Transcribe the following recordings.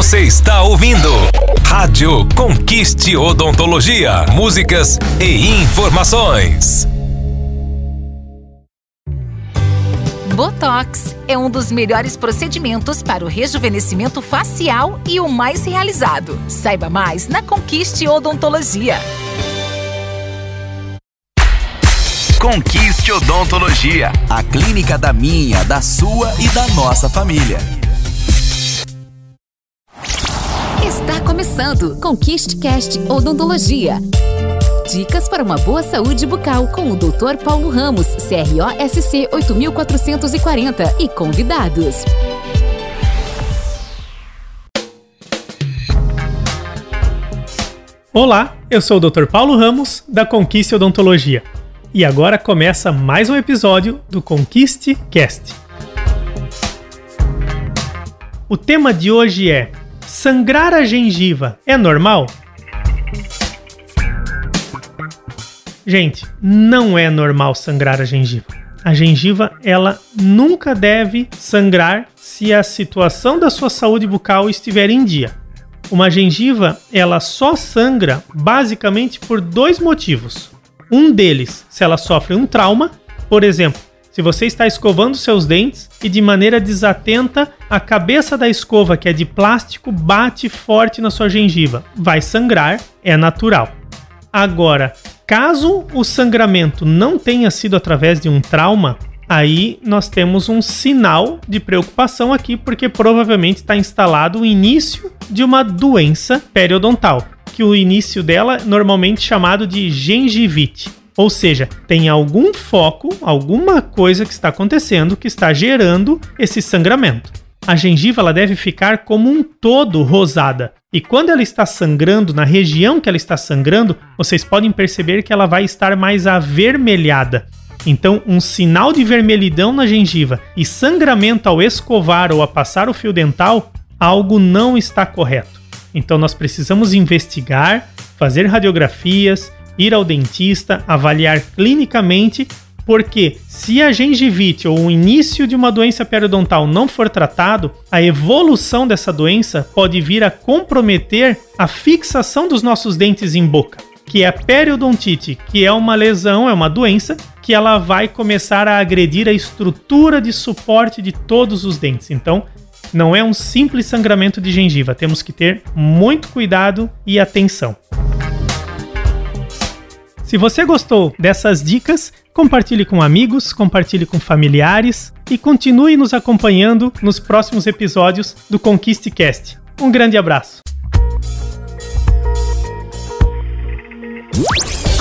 Você está ouvindo Rádio Conquiste Odontologia. Músicas e informações. Botox é um dos melhores procedimentos para o rejuvenescimento facial e o mais realizado. Saiba mais na Conquiste Odontologia. Conquiste Odontologia, a clínica da minha, da sua e da nossa família. Está começando Conquiste Cast Odontologia. Dicas para uma boa saúde bucal com o Dr. Paulo Ramos, CROSC 8440 e convidados. Olá, eu sou o Dr. Paulo Ramos, da Conquiste Odontologia. E agora começa mais um episódio do Conquiste Cast. O tema de hoje é: sangrar a gengiva é normal? Gente, não é normal sangrar a gengiva. A gengiva, ela nunca deve sangrar se a situação da sua saúde bucal estiver em dia. Uma gengiva, ela só sangra basicamente por dois motivos. Um deles, se ela sofre um trauma, por exemplo, se você está escovando seus dentes e de maneira desatenta a cabeça da escova, que é de plástico, bate forte na sua gengiva, vai sangrar, é natural. Agora, caso o sangramento não tenha sido através de um trauma, aí nós temos um sinal de preocupação aqui, porque provavelmente está instalado o início de uma doença periodontal que o início dela é normalmente chamado de gengivite. Ou seja, tem algum foco, alguma coisa que está acontecendo que está gerando esse sangramento. A gengiva ela deve ficar como um todo rosada. E quando ela está sangrando, na região que ela está sangrando, vocês podem perceber que ela vai estar mais avermelhada. Então, um sinal de vermelhidão na gengiva e sangramento ao escovar ou a passar o fio dental, algo não está correto. Então nós precisamos investigar, fazer radiografias, ir ao dentista, avaliar clinicamente, porque se a gengivite ou o início de uma doença periodontal não for tratado, a evolução dessa doença pode vir a comprometer a fixação dos nossos dentes em boca, que é a periodontite, que é uma lesão, é uma doença que ela vai começar a agredir a estrutura de suporte de todos os dentes. Então, não é um simples sangramento de gengiva, temos que ter muito cuidado e atenção. Se você gostou dessas dicas, compartilhe com amigos, compartilhe com familiares e continue nos acompanhando nos próximos episódios do Conquiste Cast. Um grande abraço.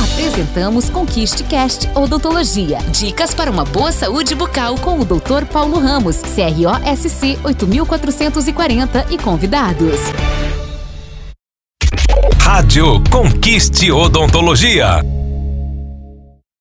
apresentamos Conquiste Cast Odontologia. Dicas para uma boa saúde bucal com o Dr. Paulo Ramos, CROSC 8440 e convidados. Rádio Conquiste Odontologia.